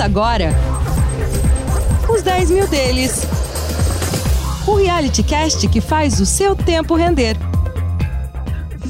Agora os 10 mil deles. O reality cast que faz o seu tempo render.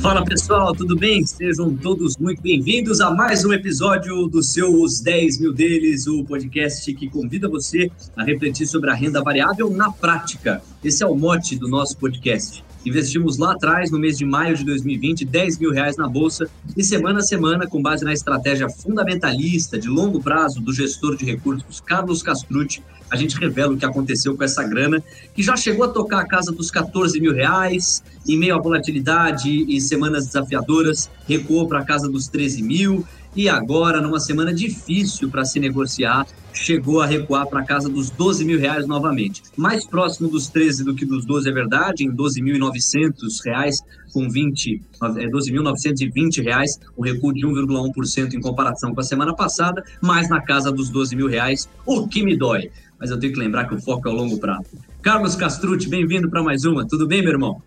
Fala pessoal, tudo bem? Sejam todos muito bem-vindos a mais um episódio do seu Os 10 Mil Deles, o podcast que convida você a refletir sobre a renda variável na prática. Esse é o mote do nosso podcast. Investimos lá atrás, no mês de maio de 2020, 10 mil reais na Bolsa e semana a semana, com base na estratégia fundamentalista de longo prazo do gestor de recursos Carlos Castrucci, a gente revela o que aconteceu com essa grana, que já chegou a tocar a casa dos 14 mil reais, em meio à volatilidade e semanas desafiadoras, recuou para a casa dos 13 mil, e agora, numa semana difícil para se negociar, chegou a recuar para casa dos 12 mil reais novamente. Mais próximo dos 13 do que dos 12 é verdade, em 12.900 reais, com 20, 12.920 é, reais, um recuo de 1,1% em comparação com a semana passada, mais na casa dos 12 mil reais, o que me dói. Mas eu tenho que lembrar que o foco é o longo prazo. Carlos Castrucci, bem-vindo para mais uma. Tudo bem, meu irmão?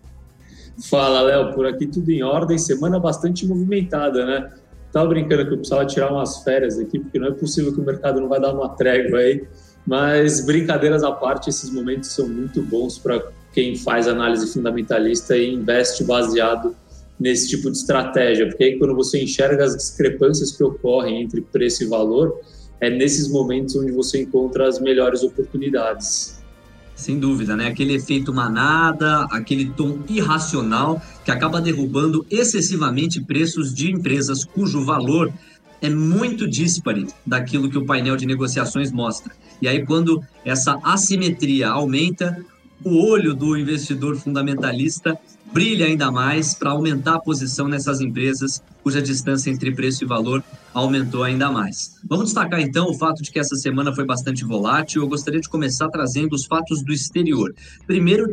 Fala, Léo. Por aqui tudo em ordem. Semana bastante movimentada, né? Estava brincando que eu precisava tirar umas férias aqui, porque não é possível que o mercado não vai dar uma trégua aí. Mas, brincadeiras à parte, esses momentos são muito bons para quem faz análise fundamentalista e investe baseado nesse tipo de estratégia, porque aí quando você enxerga as discrepâncias que ocorrem entre preço e valor, é nesses momentos onde você encontra as melhores oportunidades. Sem dúvida, né? Aquele efeito manada, aquele tom irracional que acaba derrubando excessivamente preços de empresas cujo valor é muito dispare daquilo que o painel de negociações mostra. E aí, quando essa assimetria aumenta, o olho do investidor fundamentalista brilha ainda mais para aumentar a posição nessas empresas cuja distância entre preço e valor aumentou ainda mais. Vamos destacar então o fato de que essa semana foi bastante volátil. Eu gostaria de começar trazendo os fatos do exterior. Primeiro,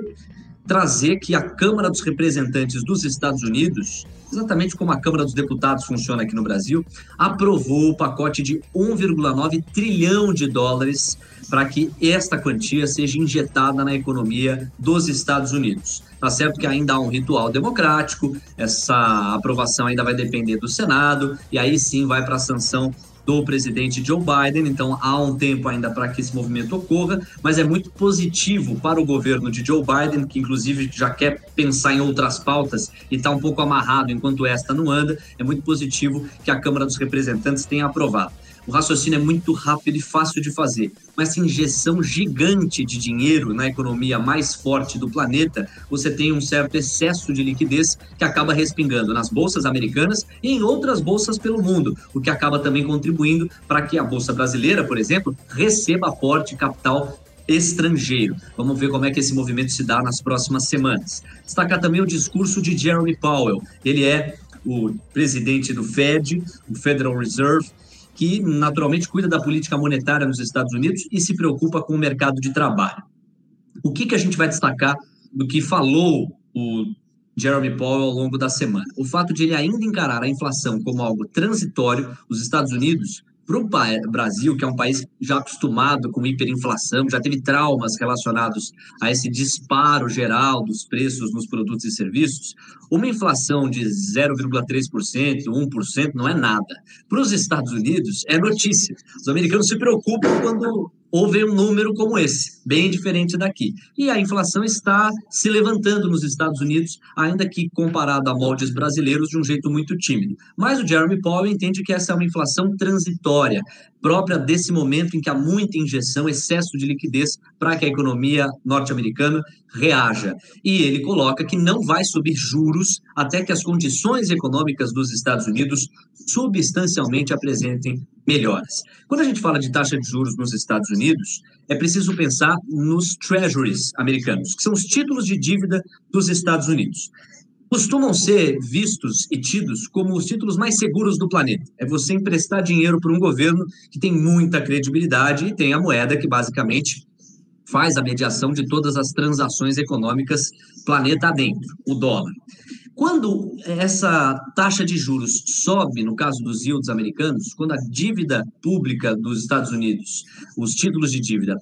trazer que a Câmara dos Representantes dos Estados Unidos, exatamente como a Câmara dos Deputados funciona aqui no Brasil, aprovou o pacote de 1,9 trilhão de dólares para que esta quantia seja injetada na economia dos Estados Unidos. Tá certo que ainda há um ritual democrático, essa aprovação ainda vai depender do Senado, e aí sim vai para a sanção do presidente Joe Biden, então há um tempo ainda para que esse movimento ocorra, mas é muito positivo para o governo de Joe Biden, que inclusive já quer pensar em outras pautas e está um pouco amarrado enquanto esta não anda, é muito positivo que a Câmara dos Representantes tenha aprovado. O raciocínio é muito rápido e fácil de fazer, mas essa injeção gigante de dinheiro na economia mais forte do planeta, você tem um certo excesso de liquidez que acaba respingando nas bolsas americanas e em outras bolsas pelo mundo, o que acaba também contribuindo para que a bolsa brasileira, por exemplo, receba aporte capital estrangeiro. Vamos ver como é que esse movimento se dá nas próximas semanas. Destacar também o discurso de Jeremy Powell. Ele é o presidente do Fed, o Federal Reserve, que naturalmente cuida da política monetária nos Estados Unidos e se preocupa com o mercado de trabalho. O que, que a gente vai destacar do que falou o Jeremy Powell ao longo da semana? O fato de ele ainda encarar a inflação como algo transitório, os Estados Unidos para o Brasil, que é um país já acostumado com hiperinflação, já teve traumas relacionados a esse disparo geral dos preços nos produtos e serviços, uma inflação de 0,3%, 1% não é nada. Para os Estados Unidos, é notícia. Os americanos se preocupam quando houve um número como esse, bem diferente daqui. E a inflação está se levantando nos Estados Unidos, ainda que comparado a moldes brasileiros, de um jeito muito tímido. Mas o Jeremy Powell entende que essa é uma inflação transitória, própria desse momento em que há muita injeção, excesso de liquidez para que a economia norte-americana reaja. E ele coloca que não vai subir juros até que as condições econômicas dos Estados Unidos substancialmente apresentem melhoras. Quando a gente fala de taxa de juros nos Estados Unidos, é preciso pensar nos treasuries americanos, que são os títulos de dívida dos Estados Unidos costumam ser vistos e tidos como os títulos mais seguros do planeta. É você emprestar dinheiro para um governo que tem muita credibilidade e tem a moeda que basicamente faz a mediação de todas as transações econômicas planeta adentro, o dólar. Quando essa taxa de juros sobe, no caso dos yields americanos, quando a dívida pública dos Estados Unidos, os títulos de dívida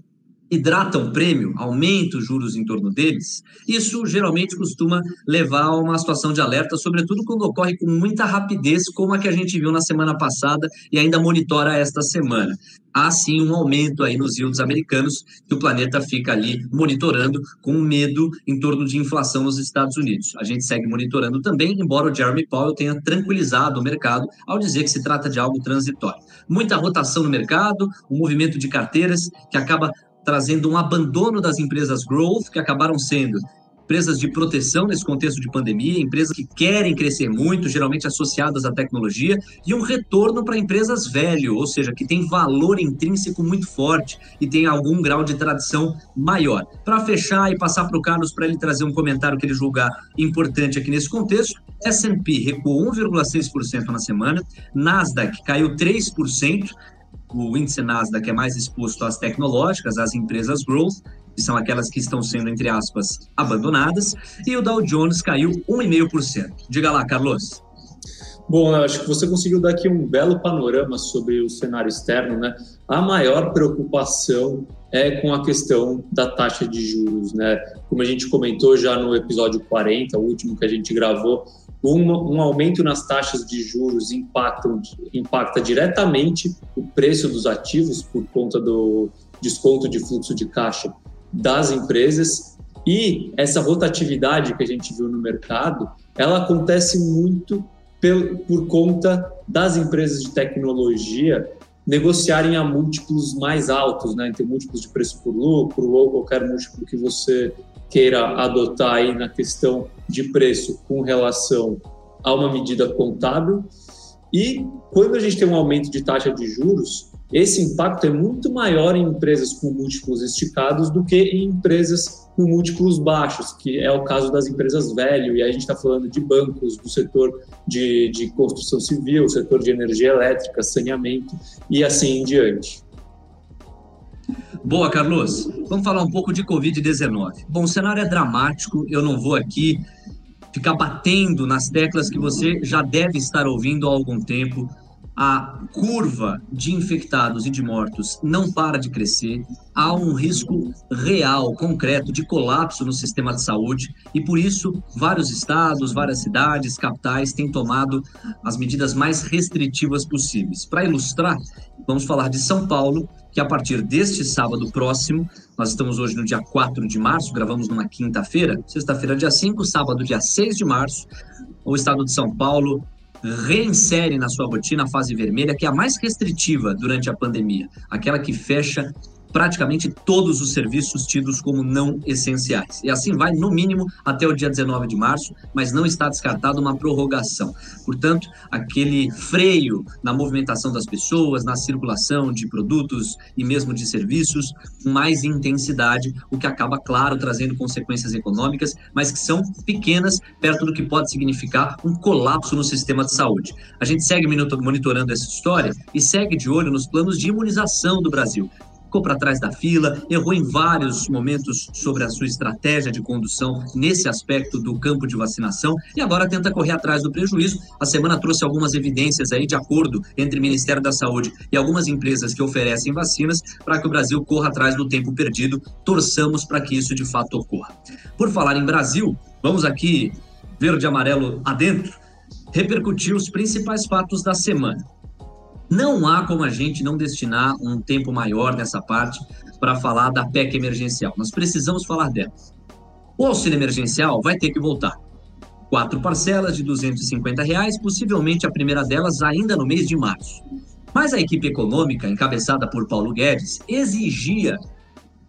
hidratam o prêmio, aumenta os juros em torno deles, isso geralmente costuma levar a uma situação de alerta, sobretudo quando ocorre com muita rapidez, como a que a gente viu na semana passada e ainda monitora esta semana. Há sim um aumento aí nos yields americanos que o planeta fica ali monitorando com medo em torno de inflação nos Estados Unidos. A gente segue monitorando também, embora o Jeremy Powell tenha tranquilizado o mercado ao dizer que se trata de algo transitório. Muita rotação no mercado, um movimento de carteiras que acaba trazendo um abandono das empresas growth, que acabaram sendo empresas de proteção nesse contexto de pandemia, empresas que querem crescer muito, geralmente associadas à tecnologia, e um retorno para empresas velho, ou seja, que tem valor intrínseco muito forte e tem algum grau de tradição maior. Para fechar e passar para o Carlos para ele trazer um comentário que ele julgar importante aqui nesse contexto, S&P recuou 1,6% na semana, Nasdaq caiu 3%, o índice Nasdaq é mais exposto às tecnológicas, às empresas growth, que são aquelas que estão sendo, entre aspas, abandonadas, e o Dow Jones caiu 1,5%. Diga lá, Carlos. Bom, acho que você conseguiu dar aqui um belo panorama sobre o cenário externo, né? A maior preocupação é com a questão da taxa de juros, né? Como a gente comentou já no episódio 40, o último que a gente gravou, um, um aumento nas taxas de juros impacta, impacta diretamente o preço dos ativos por conta do desconto de fluxo de caixa das empresas e essa rotatividade que a gente viu no mercado, ela acontece muito por, conta das empresas de tecnologia negociarem a múltiplos mais altos, né? Então, múltiplos de preço por lucro ou qualquer múltiplo que você queira adotar aí na questão de preço com relação a uma medida contábil. E quando a gente tem um aumento de taxa de juros, esse impacto é muito maior em empresas com múltiplos esticados do que em empresas com múltiplos baixos, que é o caso das empresas velho, e aí a gente está falando de bancos, do setor de, de construção civil, setor de energia elétrica, saneamento e assim em diante. Boa, Carlos. Vamos falar um pouco de Covid-19. Bom, o cenário é dramático, eu não vou aqui ficar batendo nas teclas que você já deve estar ouvindo há algum tempo. A curva de infectados e de mortos não para de crescer. Há um risco real, concreto, de colapso no sistema de saúde e, por isso, vários estados, várias cidades, capitais têm tomado as medidas mais restritivas possíveis. Para ilustrar, vamos falar de São Paulo, que a partir deste sábado próximo, nós estamos hoje no dia 4 de março, gravamos numa quinta-feira, sexta-feira, dia 5, sábado, dia 6 de março, o estado de São Paulo reinsere na sua rotina a fase vermelha, que é a mais restritiva durante a pandemia, aquela que fecha praticamente todos os serviços tidos como não essenciais. E assim vai, no mínimo, até o dia 19 de março, mas não está descartada uma prorrogação. Portanto, aquele freio na movimentação das pessoas, na circulação de produtos e mesmo de serviços, mais intensidade, o que acaba, claro, trazendo consequências econômicas, mas que são pequenas perto do que pode significar um colapso no sistema de saúde. A gente segue monitorando essa história e segue de olho nos planos de imunização do Brasil ficou para trás da fila, errou em vários momentos sobre a sua estratégia de condução nesse aspecto do campo de vacinação e agora tenta correr atrás do prejuízo. A semana trouxe algumas evidências aí de acordo entre o Ministério da Saúde e algumas empresas que oferecem vacinas para que o Brasil corra atrás do tempo perdido. Torçamos para que isso de fato ocorra. Por falar em Brasil, vamos aqui verde e amarelo adentro, repercutir os principais fatos da semana. Não há como a gente não destinar um tempo maior nessa parte para falar da PEC emergencial. Nós precisamos falar dela. O auxílio emergencial vai ter que voltar. Quatro parcelas de 250 reais, possivelmente a primeira delas ainda no mês de março. Mas a equipe econômica, encabeçada por Paulo Guedes, exigia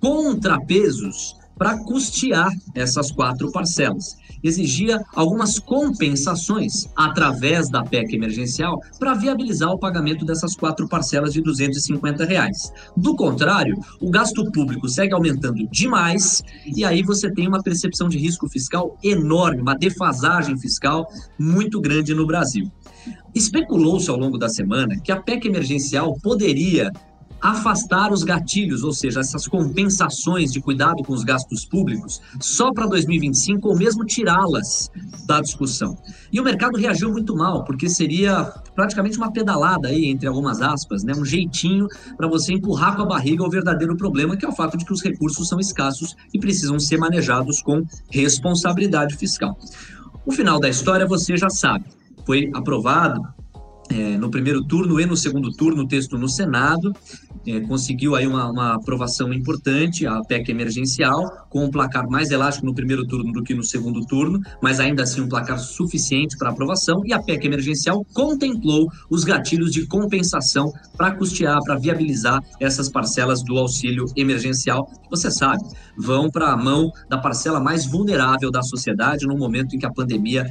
contrapesos para custear essas quatro parcelas exigia algumas compensações através da PEC emergencial para viabilizar o pagamento dessas quatro parcelas de 250 reais. Do contrário, o gasto público segue aumentando demais e aí você tem uma percepção de risco fiscal enorme, uma defasagem fiscal muito grande no Brasil. Especulou-se ao longo da semana que a PEC emergencial poderia afastar os gatilhos, ou seja, essas compensações de cuidado com os gastos públicos, só para 2025 ou mesmo tirá-las da discussão. E o mercado reagiu muito mal, porque seria praticamente uma pedalada aí, entre algumas aspas, né? um jeitinho para você empurrar com a barriga o verdadeiro problema, que é o fato de que os recursos são escassos e precisam ser manejados com responsabilidade fiscal. O final da história você já sabe. Foi aprovado é, no primeiro turno e no segundo turno o texto no Senado é, conseguiu aí uma, uma, aprovação importante, a PEC emergencial, com um placar mais elástico no primeiro turno do que no segundo turno, mas ainda assim um placar suficiente para aprovação, e a PEC emergencial contemplou os gatilhos de compensação para custear, para viabilizar essas parcelas do auxílio emergencial, você sabe, vão para a mão da parcela mais vulnerável da sociedade no momento em que a pandemia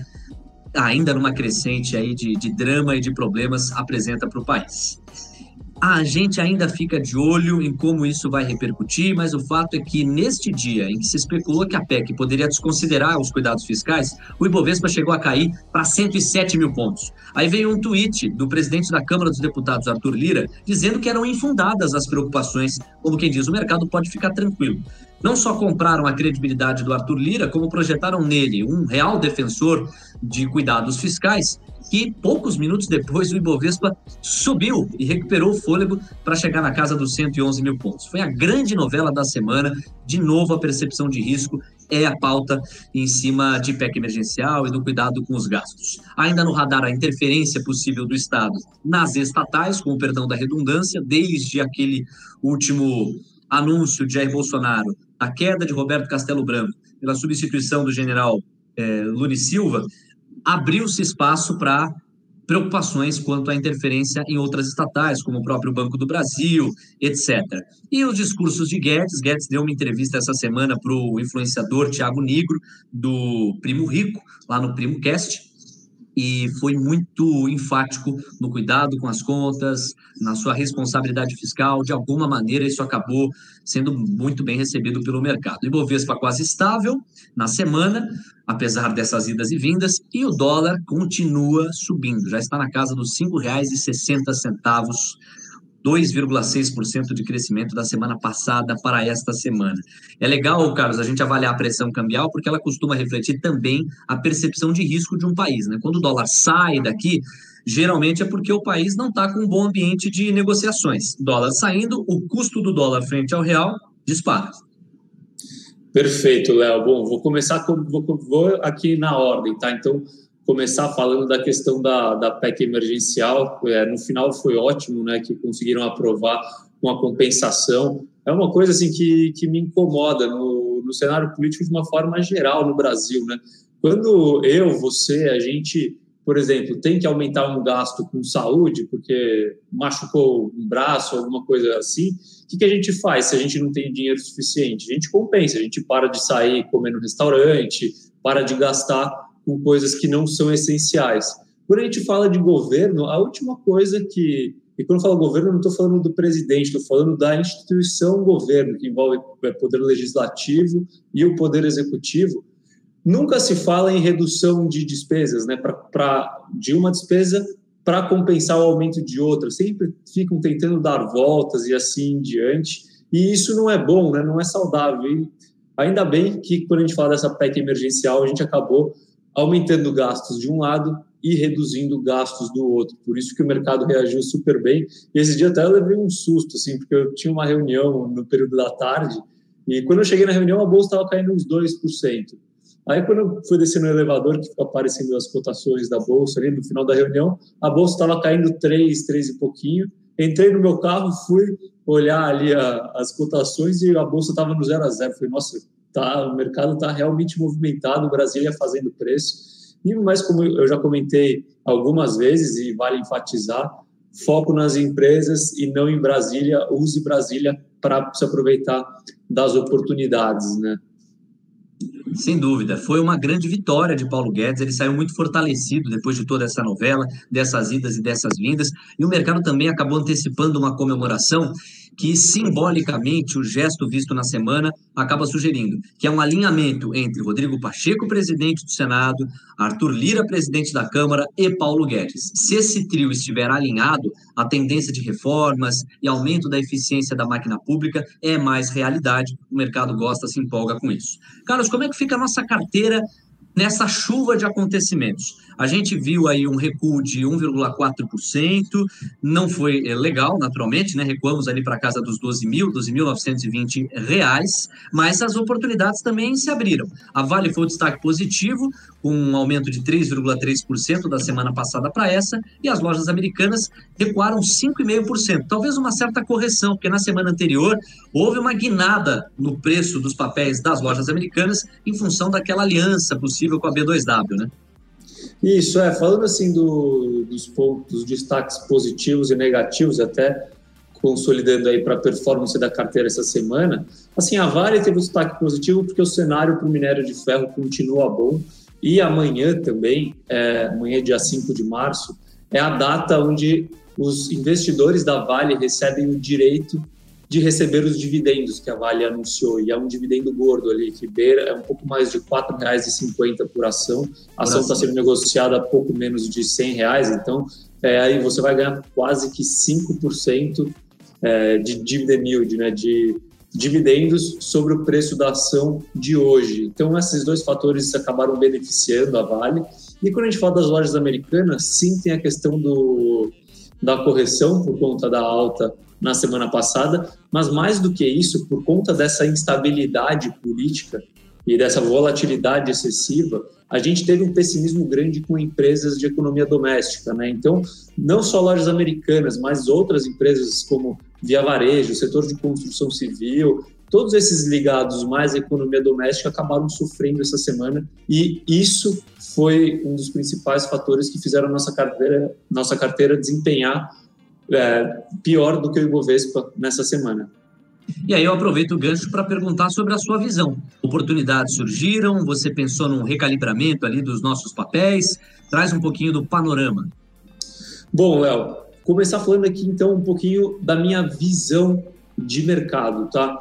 ainda numa crescente aí de, de drama e de problemas apresenta para o país. A gente ainda fica de olho em como isso vai repercutir, mas o fato é que neste dia em que se especulou que a PEC poderia desconsiderar os cuidados fiscais, o Ibovespa chegou a cair para 107 mil pontos. Aí veio um tweet do presidente da Câmara dos Deputados, Arthur Lira, dizendo que eram infundadas as preocupações, como quem diz, o mercado pode ficar tranquilo. Não só compraram a credibilidade do Arthur Lira, como projetaram nele um real defensor de cuidados fiscais que poucos minutos depois o Ibovespa subiu e recuperou o fôlego para chegar na casa dos 111 mil pontos. Foi a grande novela da semana. De novo, a percepção de risco é a pauta em cima de PEC emergencial e do cuidado com os gastos. Ainda no radar, a interferência possível do Estado nas estatais, com o perdão da redundância, desde aquele último anúncio de Jair Bolsonaro, a queda de Roberto Castelo Branco pela substituição do general Lune Silva, abriu-se espaço para preocupações quanto à interferência em outras estatais, como o próprio Banco do Brasil, etc. E os discursos de Guedes, Guedes deu uma entrevista essa semana para o influenciador Tiago Negro, do Primo Rico, lá no Primo Cast, e foi muito enfático no cuidado com as contas, na sua responsabilidade fiscal. De alguma maneira, isso acabou sendo muito bem recebido pelo mercado. Ibovespa quase estável na semana, apesar dessas idas e vindas, e o dólar continua subindo, já está na casa dos R$ 5,60 2,6% de crescimento da semana passada para esta semana. É legal, Carlos, a gente avaliar a pressão cambial, porque ela costuma refletir também a percepção de risco de um país. Né? Quando o dólar sai daqui, geralmente é porque o país não está com um bom ambiente de negociações. Dólar saindo, o custo do dólar frente ao real dispara. Perfeito, Léo. Bom, vou começar com, vou, vou aqui na ordem, tá? Então, começar falando da questão da, da PEC emergencial. É, no final foi ótimo, né, que conseguiram aprovar com a compensação. É uma coisa assim que, que me incomoda no, no cenário político de uma forma geral no Brasil, né? Quando eu, você, a gente, por exemplo, tem que aumentar um gasto com saúde porque machucou um braço, alguma coisa assim, o que, que a gente faz se a gente não tem dinheiro suficiente? A gente compensa, a gente para de sair comer no restaurante, para de gastar com coisas que não são essenciais. Quando a gente fala de governo, a última coisa que. E quando eu falo governo, eu não estou falando do presidente, estou falando da instituição governo, que envolve o é, poder legislativo e o poder executivo. Nunca se fala em redução de despesas, né? Pra, pra de uma despesa para compensar o aumento de outra. Sempre ficam tentando dar voltas e assim em diante. E isso não é bom, né? não é saudável. E ainda bem que, quando a gente fala dessa PEC emergencial, a gente acabou aumentando gastos de um lado e reduzindo gastos do outro. Por isso que o mercado reagiu super bem. E esse dia até eu levei um susto, assim, porque eu tinha uma reunião no período da tarde e quando eu cheguei na reunião a bolsa estava caindo uns 2%. Aí quando eu fui descer no elevador, que fica aparecendo as cotações da bolsa ali no final da reunião, a bolsa estava caindo 3, 3 e pouquinho. Entrei no meu carro, fui olhar ali a, as cotações e a bolsa estava no 0 a 0. Falei, nossa, tá, o mercado está realmente movimentado, Brasília fazendo preço. E mais como eu já comentei algumas vezes e vale enfatizar, foco nas empresas e não em Brasília, use Brasília para se aproveitar das oportunidades, né? Sem dúvida, foi uma grande vitória de Paulo Guedes. Ele saiu muito fortalecido depois de toda essa novela, dessas idas e dessas vindas. E o mercado também acabou antecipando uma comemoração que simbolicamente o gesto visto na semana acaba sugerindo, que é um alinhamento entre Rodrigo Pacheco, presidente do Senado, Arthur Lira, presidente da Câmara, e Paulo Guedes. Se esse trio estiver alinhado, a tendência de reformas e aumento da eficiência da máquina pública é mais realidade. O mercado gosta, se empolga com isso. Carlos, como é que fica a nossa carteira nessa chuva de acontecimentos. A gente viu aí um recuo de 1,4%, não foi é, legal, naturalmente, né? Recuamos ali para casa dos 12 mil, 12.920 reais, mas as oportunidades também se abriram. A Vale foi o destaque positivo, com um aumento de 3,3% da semana passada para essa, e as lojas americanas recuaram 5,5%. Talvez uma certa correção, porque na semana anterior houve uma guinada no preço dos papéis das lojas americanas em função daquela aliança possível com a B2W, né? Isso, é, falando assim do, dos pontos, destaques positivos e negativos, até consolidando aí para a performance da carteira essa semana, assim, a Vale teve um destaque positivo porque o cenário para o minério de ferro continua bom e amanhã também, é, amanhã dia 5 de março, é a data onde os investidores da Vale recebem o direito de receber os dividendos que a Vale anunciou, e é um dividendo gordo ali, que beira é um pouco mais de R$ 4,50 por ação. A ação está sendo negociada a pouco menos de R$ reais, então é, aí você vai ganhar quase que 5% é, de dividend yield, né, de dividendos sobre o preço da ação de hoje. Então, esses dois fatores acabaram beneficiando a Vale. E quando a gente fala das lojas americanas, sim, tem a questão do, da correção por conta da alta na semana passada, mas mais do que isso, por conta dessa instabilidade política e dessa volatilidade excessiva, a gente teve um pessimismo grande com empresas de economia doméstica, né? Então, não só lojas americanas, mas outras empresas como Via Varejo, setor de construção civil, todos esses ligados mais à economia doméstica acabaram sofrendo essa semana e isso foi um dos principais fatores que fizeram nossa carteira, nossa carteira desempenhar é, pior do que o Ibovespa nessa semana. E aí eu aproveito o gancho para perguntar sobre a sua visão. Oportunidades surgiram? Você pensou num recalibramento ali dos nossos papéis? Traz um pouquinho do panorama. Bom, Léo, começar falando aqui então um pouquinho da minha visão de mercado, tá?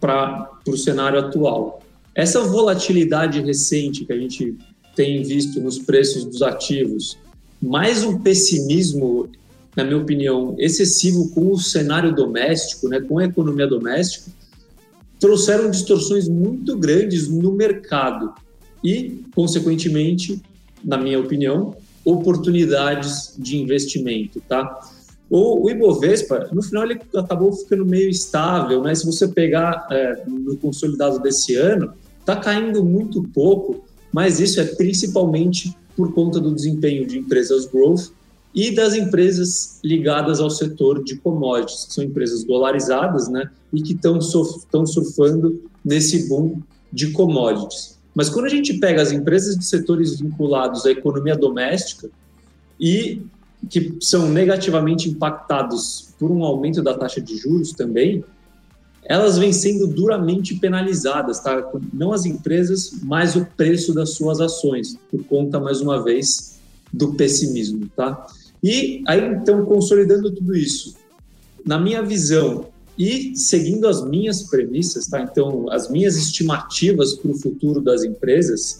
Para o cenário atual. Essa volatilidade recente que a gente tem visto nos preços dos ativos, mais um pessimismo na minha opinião, excessivo com o cenário doméstico, né, com a economia doméstica, trouxeram distorções muito grandes no mercado e, consequentemente, na minha opinião, oportunidades de investimento, tá? O, Ibovespa, no final, ele acabou ficando meio estável, né? Se você pegar é, no consolidado desse ano, está caindo muito pouco, mas isso é principalmente por conta do desempenho de empresas growth e das empresas ligadas ao setor de commodities, que são empresas dolarizadas, né, e que estão surfando nesse boom de commodities. Mas quando a gente pega as empresas de setores vinculados à economia doméstica e que são negativamente impactados por um aumento da taxa de juros também, elas vêm sendo duramente penalizadas, tá? Não as empresas, mas o preço das suas ações, por conta, mais uma vez, do pessimismo, tá? E aí, então, consolidando tudo isso, na minha visão e seguindo as minhas premissas, tá? Então, as minhas estimativas para o futuro das empresas,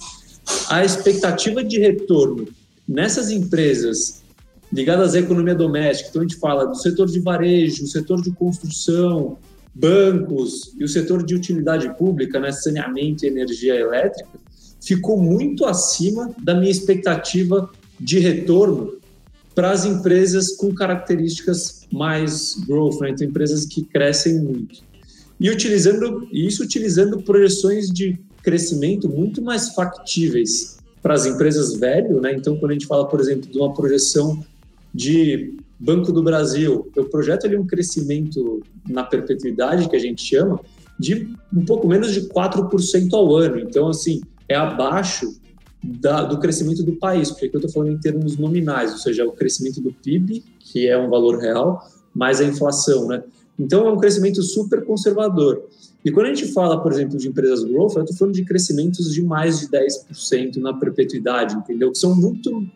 a expectativa de retorno nessas empresas ligadas à economia doméstica, então a gente fala do setor de varejo, setor de construção, bancos e o setor de utilidade pública, né, saneamento e energia elétrica, ficou muito acima da minha expectativa de retorno para as empresas com características mais growth, né? então empresas que crescem muito. E utilizando isso utilizando projeções de crescimento muito mais factíveis para as empresas velho, né? Então, quando a gente fala, por exemplo, de uma projeção de Banco do Brasil, o projeto ali um crescimento na perpetuidade que a gente chama de um pouco menos de 4% ao ano. Então, assim, é abaixo da, do crescimento do país, porque aqui eu estou falando em termos nominais, ou seja, o crescimento do PIB, que é um valor real, mais a inflação, né? Então é um crescimento super conservador. E quando a gente fala, por exemplo, de empresas growth, eu estou falando de crescimentos de mais de 10% na perpetuidade, entendeu? Que são muito.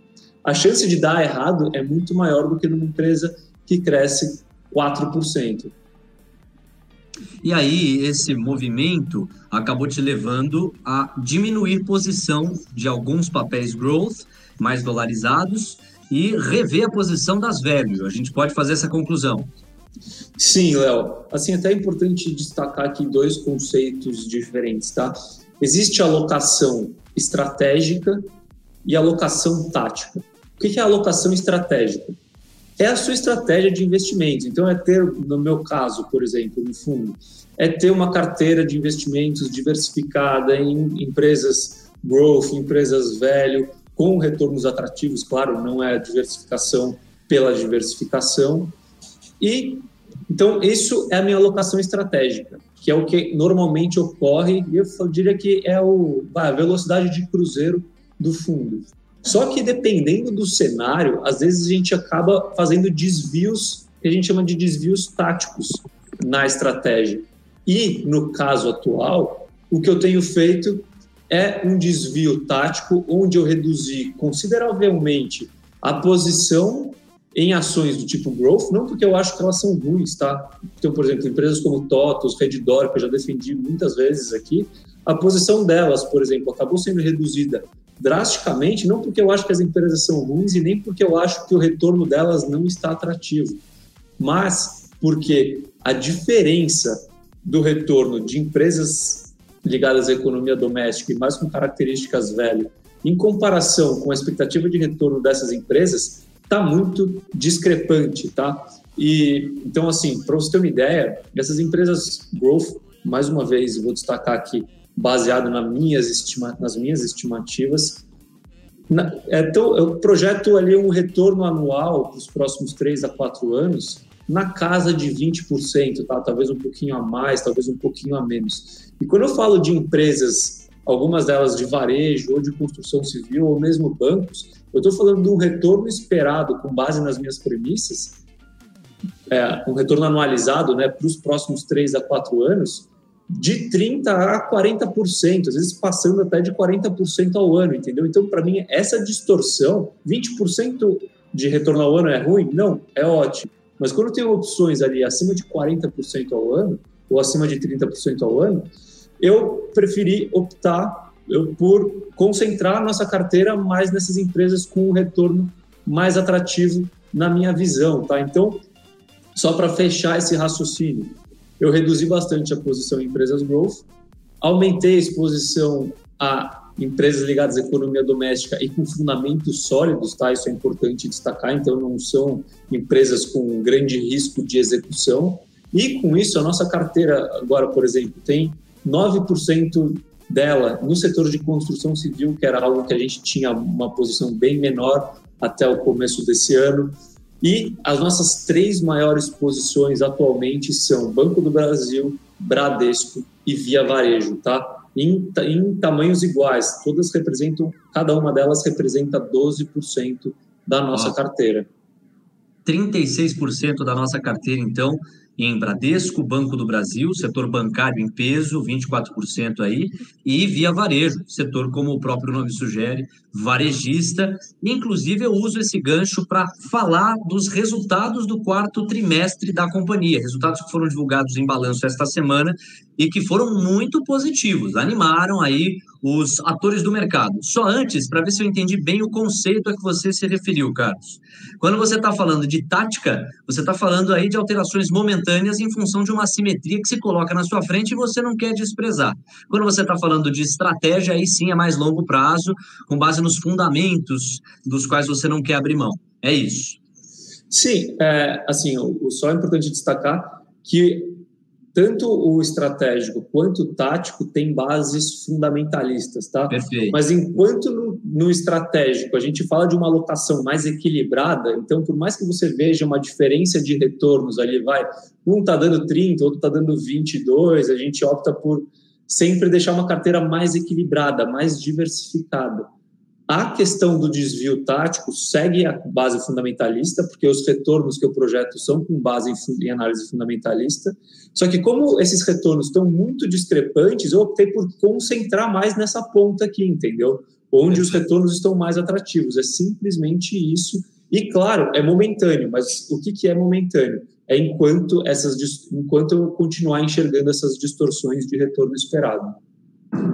A chance de dar errado é muito maior do que numa empresa que cresce 4%. E aí, esse movimento acabou te levando a diminuir posição de alguns papéis growth mais dolarizados e rever a posição das velhos. A gente pode fazer essa conclusão. Sim, Léo. Assim, até é importante destacar aqui dois conceitos diferentes, tá? Existe alocação estratégica e alocação tática. O que é alocação estratégica? É a sua estratégia de investimentos. Então, é ter, no meu caso, por exemplo, no fundo, é ter uma carteira de investimentos diversificada em empresas growth, empresas velho, com retornos atrativos, claro, não é diversificação pela diversificação. E então isso é a minha alocação estratégica, que é o que normalmente ocorre, e eu diria que é o, a velocidade de cruzeiro do fundo. Só que dependendo do cenário, às vezes a gente acaba fazendo desvios que a gente chama de desvios táticos na estratégia. E no caso atual, o que eu tenho feito é um desvio tático onde eu reduzi consideravelmente a posição em ações do tipo growth, não porque eu acho que elas são ruins, tá? Então, por exemplo, empresas como TOTOS, Reddor, que eu já defendi muitas vezes aqui, a posição delas, por exemplo, acabou sendo reduzida drasticamente, não porque eu acho que as empresas são ruins e nem porque eu acho que o retorno delas não está atrativo, mas porque a diferença do retorno de empresas ligadas à economia doméstica e mais com características velhas, em comparação com a expectativa de retorno dessas empresas, está muito discrepante, tá? E então assim, para você ter uma ideia, essas empresas growth, mais uma vez, vou destacar aqui, baseado nas minhas, estima, nas minhas estimativas, na, é tão, eu projeto ali um retorno anual para os próximos três a quatro anos na casa de 20%, tá? talvez um pouquinho a mais, talvez um pouquinho a menos. E quando eu falo de empresas, algumas delas de varejo ou de construção civil ou mesmo bancos, eu estou falando de um retorno esperado com base nas minhas premissas, é, um retorno anualizado né, para os próximos 3 a 4 anos, de 30% a 40%, às vezes passando até de 40% ao ano, entendeu? Então, para mim, essa distorção, 20% de retorno ao ano é ruim? Não, é ótimo. Mas quando tem opções ali acima de 40% ao ano, ou acima de 30% ao ano, eu preferi optar eu, por concentrar nossa carteira mais nessas empresas com um retorno mais atrativo na minha visão, tá? Então, só para fechar esse raciocínio, eu reduzi bastante a posição em empresas growth, aumentei a exposição a empresas ligadas à economia doméstica e com fundamentos sólidos, tá? Isso é importante destacar. Então, não são empresas com grande risco de execução. E com isso, a nossa carteira agora, por exemplo, tem 9% dela no setor de construção civil, que era algo que a gente tinha uma posição bem menor até o começo desse ano. E as nossas três maiores posições atualmente são Banco do Brasil, Bradesco e Via Varejo, tá? em, em tamanhos iguais. Todas representam, cada uma delas representa 12% da nossa carteira. 36% da nossa carteira, então, em Bradesco, Banco do Brasil, setor bancário em peso, 24% aí, e via varejo, setor como o próprio nome sugere, varejista. Inclusive, eu uso esse gancho para falar dos resultados do quarto trimestre da companhia, resultados que foram divulgados em balanço esta semana e que foram muito positivos, animaram aí os atores do mercado. Só antes, para ver se eu entendi bem o conceito a que você se referiu, Carlos. Quando você está falando de tática, você está falando aí de alterações momentâneas em função de uma assimetria que se coloca na sua frente e você não quer desprezar. Quando você está falando de estratégia, aí sim é mais longo prazo, com base nos fundamentos dos quais você não quer abrir mão. É isso. Sim, é, assim, só é importante destacar que tanto o estratégico quanto o tático tem bases fundamentalistas, tá? Perfeito. Mas enquanto no, no, estratégico a gente fala de uma alocação mais equilibrada, então por mais que você veja uma diferença de retornos ali, vai, um está dando 30, outro está dando 22, a gente opta por sempre deixar uma carteira mais equilibrada, mais diversificada. A questão do desvio tático segue a base fundamentalista, porque os retornos que eu projeto são com base em, análise fundamentalista. Só que, como esses retornos estão muito discrepantes, eu optei por concentrar mais nessa ponta aqui, entendeu? Onde os retornos estão mais atrativos. É simplesmente isso. E, claro, é momentâneo, mas o que, que é momentâneo? É enquanto, essas, enquanto eu continuar enxergando essas distorções de retorno esperado.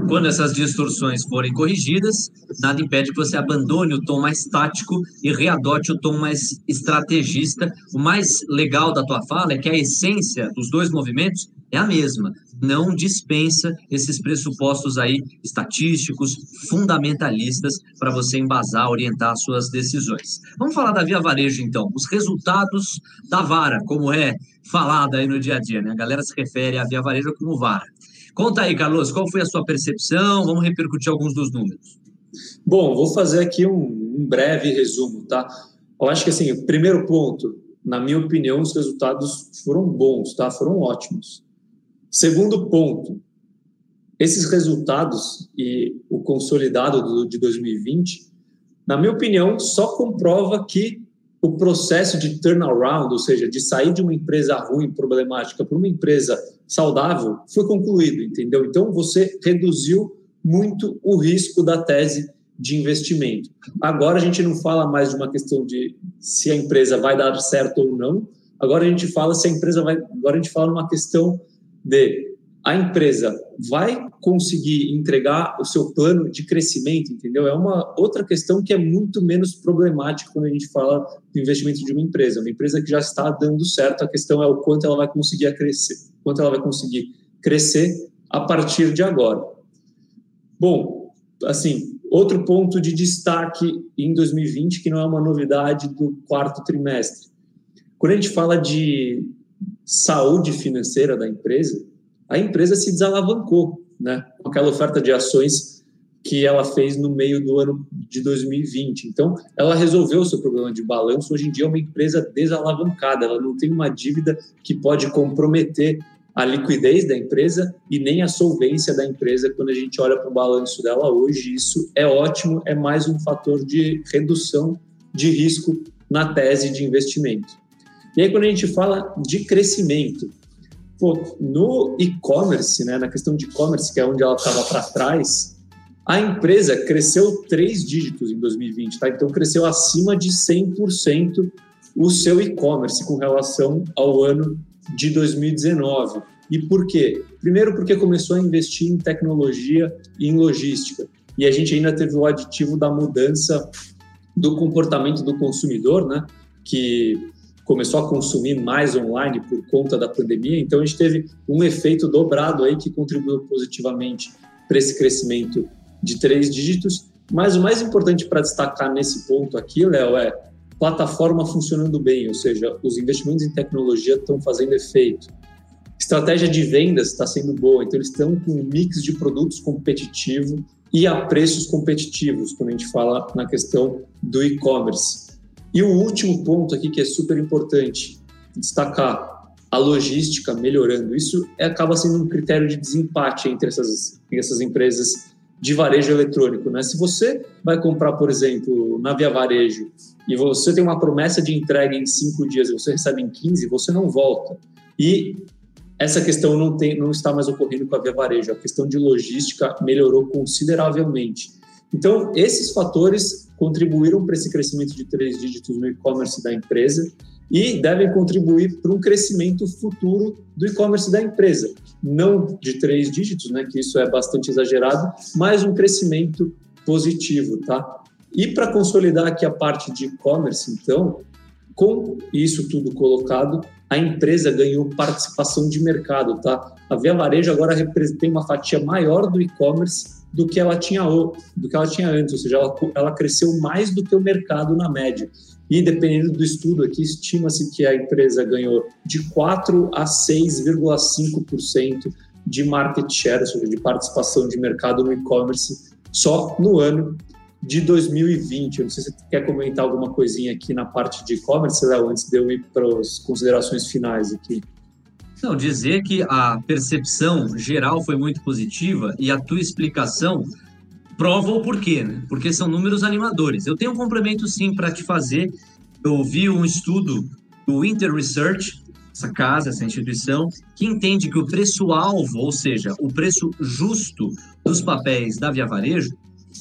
Quando essas distorções forem corrigidas, nada impede que você abandone o tom mais tático e readote o tom mais estrategista. O mais legal da tua fala é que a essência dos dois movimentos é a mesma. Não dispensa esses pressupostos aí estatísticos, fundamentalistas, para você embasar, orientar suas decisões. Vamos falar da Via Varejo, então. Os resultados da vara, como é falada aí no dia a dia, né? A galera se refere à Via Varejo como vara. Conta aí, Carlos, qual foi a sua percepção? Vamos repercutir alguns dos números. Bom, vou fazer aqui um, um breve resumo, tá? Eu acho que assim, o primeiro ponto, na minha opinião, os resultados foram bons, tá? Foram ótimos. Segundo ponto, esses resultados e o consolidado do, de 2020, na minha opinião, só comprova que o processo de turnaround, ou seja, de sair de uma empresa ruim, problemática, para uma empresa saudável, foi concluído, entendeu? Então, você reduziu muito o risco da tese de investimento. Agora a gente não fala mais de uma questão de se a empresa vai dar certo ou não. Agora a gente fala se a empresa vai. Agora a gente fala uma questão de a empresa vai conseguir entregar o seu plano de crescimento, entendeu? É uma outra questão que é muito menos problemática quando a gente fala do investimento de uma empresa. Uma empresa que já está dando certo, a questão é o quanto ela vai conseguir crescer, quanto ela vai conseguir crescer a partir de agora. Bom, assim, outro ponto de destaque em 2020 que não é uma novidade do quarto trimestre. Quando a gente fala de saúde financeira da empresa, a empresa se desalavancou, né? Com aquela oferta de ações que ela fez no meio do ano de 2020. Então, ela resolveu o seu problema de balanço. Hoje em dia é uma empresa desalavancada, ela não tem uma dívida que pode comprometer a liquidez da empresa e nem a solvência da empresa quando a gente olha para o balanço dela hoje. Isso é ótimo, é mais um fator de redução de risco na tese de investimento. E aí, quando a gente fala de crescimento, pô, no e-commerce, né, na questão de e-commerce, que é onde ela estava para trás, a empresa cresceu três dígitos em 2020, tá? Então, cresceu acima de 100% o seu e-commerce com relação ao ano de 2019. E por quê? Primeiro, porque começou a investir em tecnologia e em logística. E a gente ainda teve o aditivo da mudança do comportamento do consumidor, né? Que começou a consumir mais online por conta da pandemia. Então, a gente teve um efeito dobrado aí que contribuiu positivamente para esse crescimento de três dígitos. Mas o mais importante para destacar nesse ponto aqui, Léo, é plataforma funcionando bem, ou seja, os investimentos em tecnologia estão fazendo efeito. Estratégia de vendas está sendo boa, então eles estão com um mix de produtos competitivo e a preços competitivos, quando a gente fala na questão do e-commerce. E o último ponto aqui que é super importante destacar, a logística melhorando. Isso é, acaba sendo um critério de desempate entre essas, essas empresas de varejo eletrônico. Né? Se você vai comprar, por exemplo, na Via Varejo e você tem uma promessa de entrega em cinco dias e você recebe em 15, você não volta. E essa questão não, tem, não está mais ocorrendo com a Via Varejo. A questão de logística melhorou consideravelmente. Então, esses fatores contribuíram para esse crescimento de três dígitos no e-commerce da empresa e devem contribuir para um crescimento futuro do e-commerce da empresa. Não de três dígitos, né, que isso é bastante exagerado, mas um crescimento positivo, tá? E para consolidar aqui a parte de e-commerce, então, com isso tudo colocado, a empresa ganhou participação de mercado, tá? A Via Varejo agora tem uma fatia maior do e-commerce do que ela tinha do que ela tinha antes, ou seja, ela, ela cresceu mais do que o mercado na média. E dependendo do estudo aqui, estima-se que a empresa ganhou de 4 a 6,5% de market share, ou seja, de participação de mercado no e-commerce só no ano de 2020. Eu não sei se você quer comentar alguma coisinha aqui na parte de e-commerce, Léo, antes de eu ir para as considerações finais aqui. Não, dizer que a percepção geral foi muito positiva e a tua explicação prova o porquê, né? Porque são números animadores. Eu tenho um complemento sim para te fazer. Eu vi um estudo do Inter Research, essa casa, essa instituição, que entende que o preço-alvo, ou seja, o preço justo dos papéis da Via Varejo,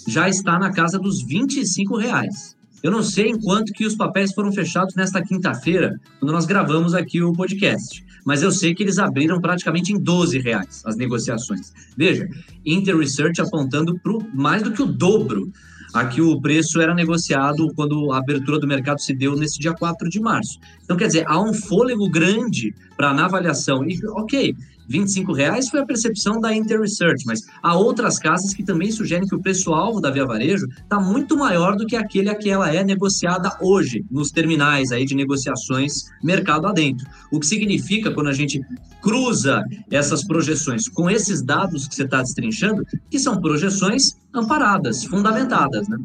já está na casa dos 25 reais. Eu não sei em quanto que os papéis foram fechados nesta quinta-feira, quando nós gravamos aqui o podcast, mas eu sei que eles abriram praticamente em 12 reais as negociações. Veja, Inter Research apontando para mais do que o dobro Aqui o preço era negociado quando a abertura do mercado se deu nesse dia 4 de março. Então, quer dizer, há um fôlego grande para na avaliação. E, ok, 25 reais foi a percepção da Inter Research, mas há outras casas que também sugerem que o preço-alvo da Via Varejo está muito maior do que aquele a que ela é negociada hoje, nos terminais aí de negociações mercado adentro. O que significa, quando a gente cruza essas projeções com esses dados que você está destrinchando, que são projeções amparadas, fundamentadas, né?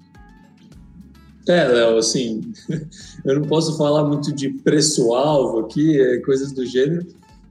É, Léo, assim, eu não posso falar muito de preço-alvo aqui, é, coisas do gênero,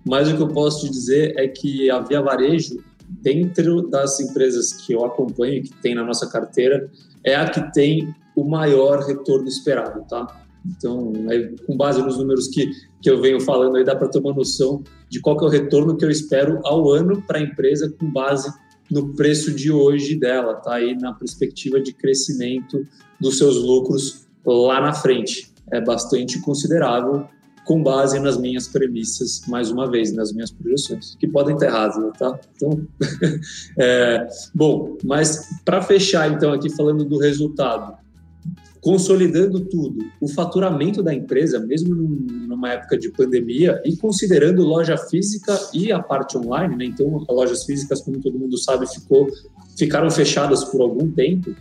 mas o que eu posso te dizer é que a Via Varejo, dentro das empresas que eu acompanho, que tem na nossa carteira, é a que tem o maior retorno esperado, tá? Então, é, com base nos números que, que eu venho falando aí, dá para ter uma noção de qual é o retorno que eu espero ao ano para a empresa com base no preço de hoje dela, tá? Aí na perspectiva de crescimento dos seus lucros lá na frente. É bastante considerável com base nas minhas premissas, mais uma vez, nas minhas projeções, que podem ter errado, tá? Então, é, bom, mas para fechar então aqui falando do resultado, consolidando tudo, o faturamento da empresa, mesmo numa época de pandemia, e considerando loja física e a parte online, né? Então, as lojas físicas, como todo mundo sabe, ficou, ficaram fechadas por algum tempo.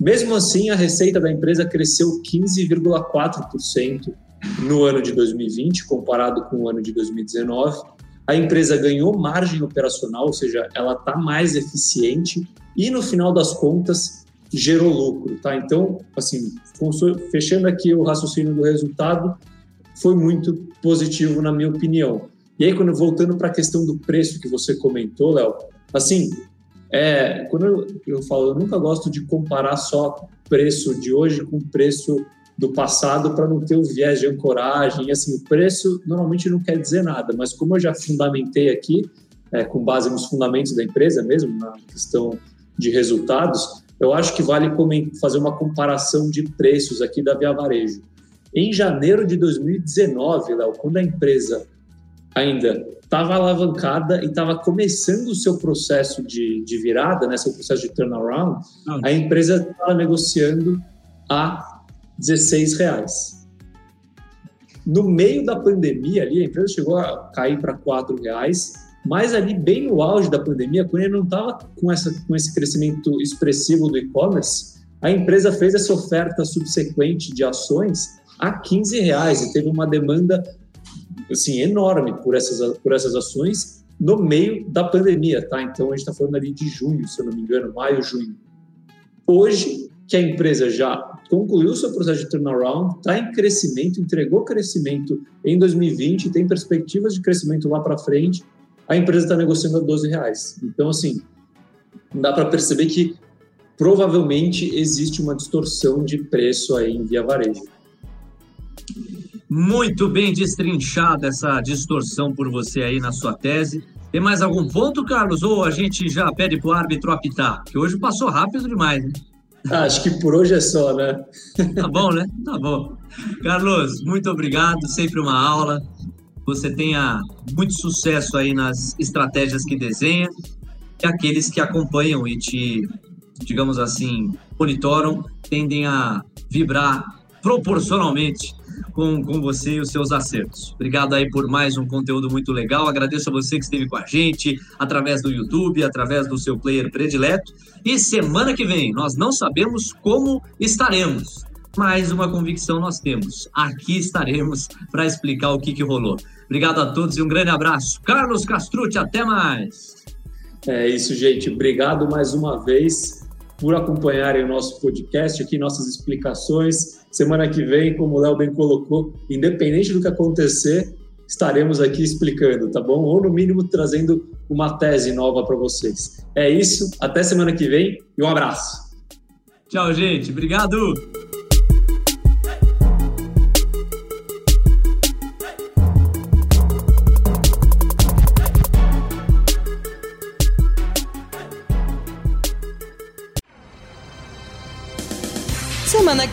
Mesmo assim, a receita da empresa cresceu 15,4% no ano de 2020, comparado com o ano de 2019. A empresa ganhou margem operacional, ou seja, ela está mais eficiente e, no final das contas, gerou lucro, tá? Então, assim, fechando aqui o raciocínio do resultado, foi muito positivo na minha opinião. E aí, quando voltando para a questão do preço que você comentou, Léo, assim, é, quando eu, eu falo, eu nunca gosto de comparar só preço de hoje com preço do passado para não ter o viés de ancoragem. E, assim, o preço normalmente não quer dizer nada, mas como eu já fundamentei aqui, é, com base nos fundamentos da empresa mesmo, na questão de resultados, eu acho que vale fazer uma comparação de preços aqui da Via Varejo. Em janeiro de 2019, Léo, quando a empresa ainda estava alavancada e estava começando o seu processo de, de virada, né, seu processo de turnaround, ah. a empresa estava negociando a 16 reais. No meio da pandemia ali, a empresa chegou a cair para 4 reais mas ali, bem no auge da pandemia, quando ele não estava com, essa, com esse crescimento expressivo do e-commerce, a empresa fez essa oferta subsequente de ações a 15 reais e teve uma demanda assim, enorme por essas, por essas ações no meio da pandemia, tá? Então a gente está falando ali de junho, se eu não me engano, maio, junho. Hoje, que a empresa já concluiu seu processo de turnaround, está em crescimento, entregou crescimento em 2020, tem perspectivas de crescimento lá para frente, a empresa está negociando a 12 reais. Então, assim, dá para perceber que provavelmente existe uma distorção de preço aí em via varejo. Muito bem destrinchada essa distorção por você aí na sua tese. Tem mais algum ponto, Carlos? Ou a gente já pede para o árbitro apitar? Que hoje passou rápido demais, né? Ah, acho que por hoje é só, né? Tá bom, né? Tá bom. Carlos, muito obrigado. Sempre uma aula você tenha muito sucesso aí nas estratégias que desenha e aqueles que acompanham e te, digamos assim, monitoram, tendem a vibrar proporcionalmente com, com você e os seus acertos. Obrigado aí por mais um conteúdo muito legal. Agradeço a você que esteve com a gente através do YouTube, através do seu player predileto. E semana que vem, nós não sabemos como estaremos, mas uma convicção nós temos. Aqui estaremos para explicar o que, que rolou. Obrigado a todos e um grande abraço. Carlos Castrucci, até mais. É isso, gente. Obrigado mais uma vez por acompanharem o nosso podcast aqui, nossas explicações. Semana que vem, como o Léo bem colocou, independente do que acontecer, estaremos aqui explicando, tá bom? Ou no mínimo trazendo uma tese nova para vocês. É isso, até semana que vem e um abraço. Tchau, gente. Obrigado.